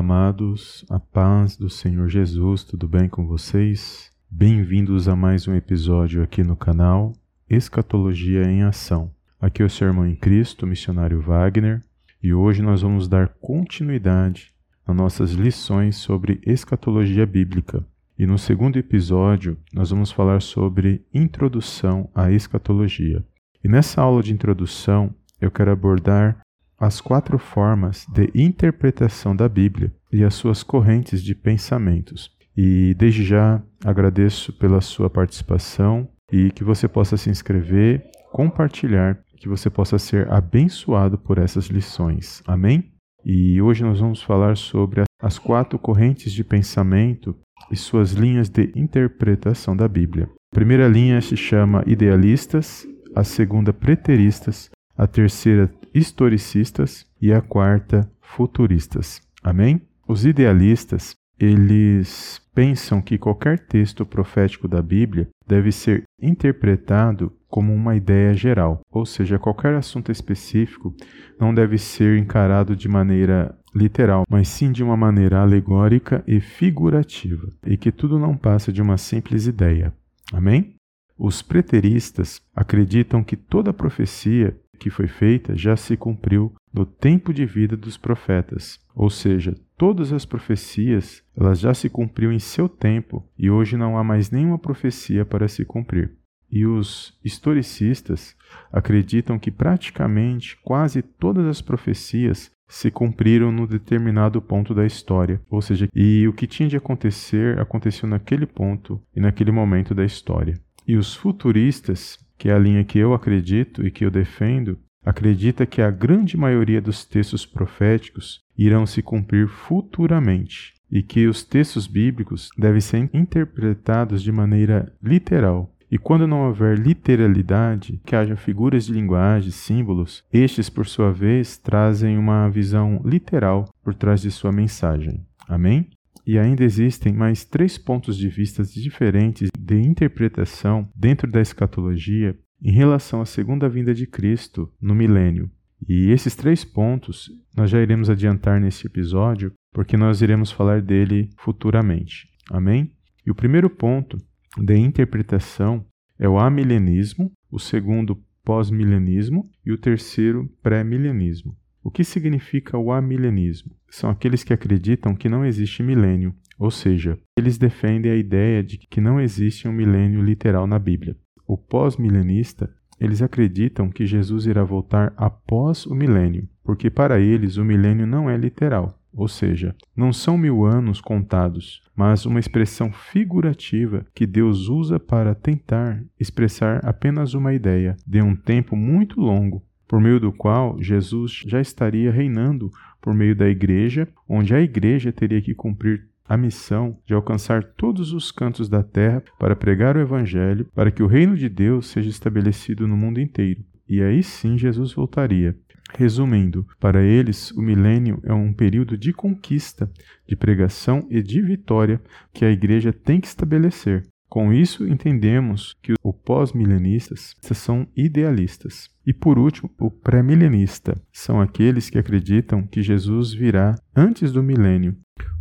amados, a paz do Senhor Jesus, tudo bem com vocês? Bem-vindos a mais um episódio aqui no canal Escatologia em Ação. Aqui é o seu irmão em Cristo, missionário Wagner, e hoje nós vamos dar continuidade nas nossas lições sobre escatologia bíblica. E no segundo episódio, nós vamos falar sobre introdução à escatologia. E nessa aula de introdução, eu quero abordar as quatro formas de interpretação da Bíblia e as suas correntes de pensamentos. E desde já agradeço pela sua participação e que você possa se inscrever, compartilhar, que você possa ser abençoado por essas lições. Amém? E hoje nós vamos falar sobre as quatro correntes de pensamento e suas linhas de interpretação da Bíblia. A primeira linha se chama idealistas, a segunda preteristas, a terceira historicistas e a quarta futuristas. Amém? Os idealistas, eles pensam que qualquer texto profético da Bíblia deve ser interpretado como uma ideia geral, ou seja, qualquer assunto específico não deve ser encarado de maneira literal, mas sim de uma maneira alegórica e figurativa, e que tudo não passa de uma simples ideia. Amém? Os preteristas acreditam que toda profecia que foi feita já se cumpriu no tempo de vida dos profetas. Ou seja, todas as profecias, elas já se cumpriu em seu tempo e hoje não há mais nenhuma profecia para se cumprir. E os historicistas acreditam que praticamente quase todas as profecias se cumpriram no determinado ponto da história, ou seja, e o que tinha de acontecer aconteceu naquele ponto e naquele momento da história. E os futuristas que é a linha que eu acredito e que eu defendo, acredita que a grande maioria dos textos proféticos irão se cumprir futuramente e que os textos bíblicos devem ser interpretados de maneira literal. E quando não houver literalidade, que haja figuras de linguagem, símbolos, estes, por sua vez, trazem uma visão literal por trás de sua mensagem. Amém? E ainda existem mais três pontos de vista diferentes de interpretação dentro da escatologia em relação à segunda vinda de Cristo no milênio. E esses três pontos nós já iremos adiantar neste episódio, porque nós iremos falar dele futuramente. Amém? E o primeiro ponto de interpretação é o amilenismo, o segundo pós-milenismo e o terceiro pré-milenismo. O que significa o amilenismo? São aqueles que acreditam que não existe milênio, ou seja, eles defendem a ideia de que não existe um milênio literal na Bíblia. O pós-milenista, eles acreditam que Jesus irá voltar após o milênio, porque para eles o milênio não é literal, ou seja, não são mil anos contados, mas uma expressão figurativa que Deus usa para tentar expressar apenas uma ideia de um tempo muito longo por meio do qual Jesus já estaria reinando por meio da igreja, onde a igreja teria que cumprir a missão de alcançar todos os cantos da terra para pregar o evangelho, para que o reino de Deus seja estabelecido no mundo inteiro. E aí sim Jesus voltaria. Resumindo, para eles, o milênio é um período de conquista, de pregação e de vitória que a igreja tem que estabelecer. Com isso, entendemos que os pós-milenistas são idealistas. E por último, o pré-milenista são aqueles que acreditam que Jesus virá antes do milênio,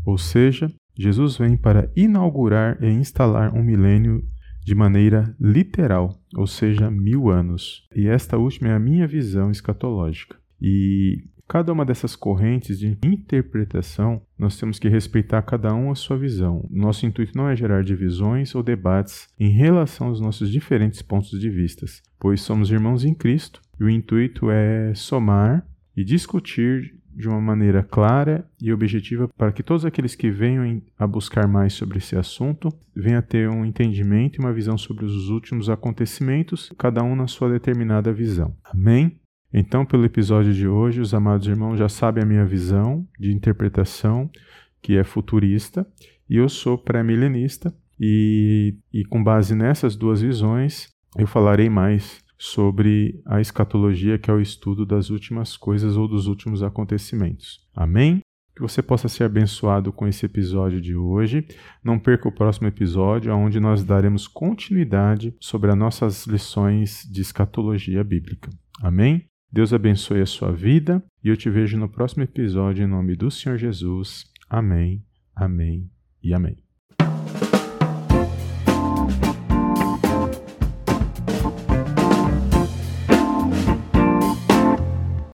ou seja, Jesus vem para inaugurar e instalar um milênio de maneira literal, ou seja, mil anos. E esta última é a minha visão escatológica. E Cada uma dessas correntes de interpretação, nós temos que respeitar cada um a sua visão. Nosso intuito não é gerar divisões ou debates em relação aos nossos diferentes pontos de vista, pois somos irmãos em Cristo e o intuito é somar e discutir de uma maneira clara e objetiva para que todos aqueles que venham a buscar mais sobre esse assunto venham a ter um entendimento e uma visão sobre os últimos acontecimentos, cada um na sua determinada visão. Amém? Então, pelo episódio de hoje, os amados irmãos já sabem a minha visão de interpretação, que é futurista, e eu sou pré-milenista, e, e com base nessas duas visões, eu falarei mais sobre a escatologia, que é o estudo das últimas coisas ou dos últimos acontecimentos. Amém? Que você possa ser abençoado com esse episódio de hoje. Não perca o próximo episódio, onde nós daremos continuidade sobre as nossas lições de escatologia bíblica. Amém? Deus abençoe a sua vida e eu te vejo no próximo episódio em nome do Senhor Jesus. Amém, amém e amém.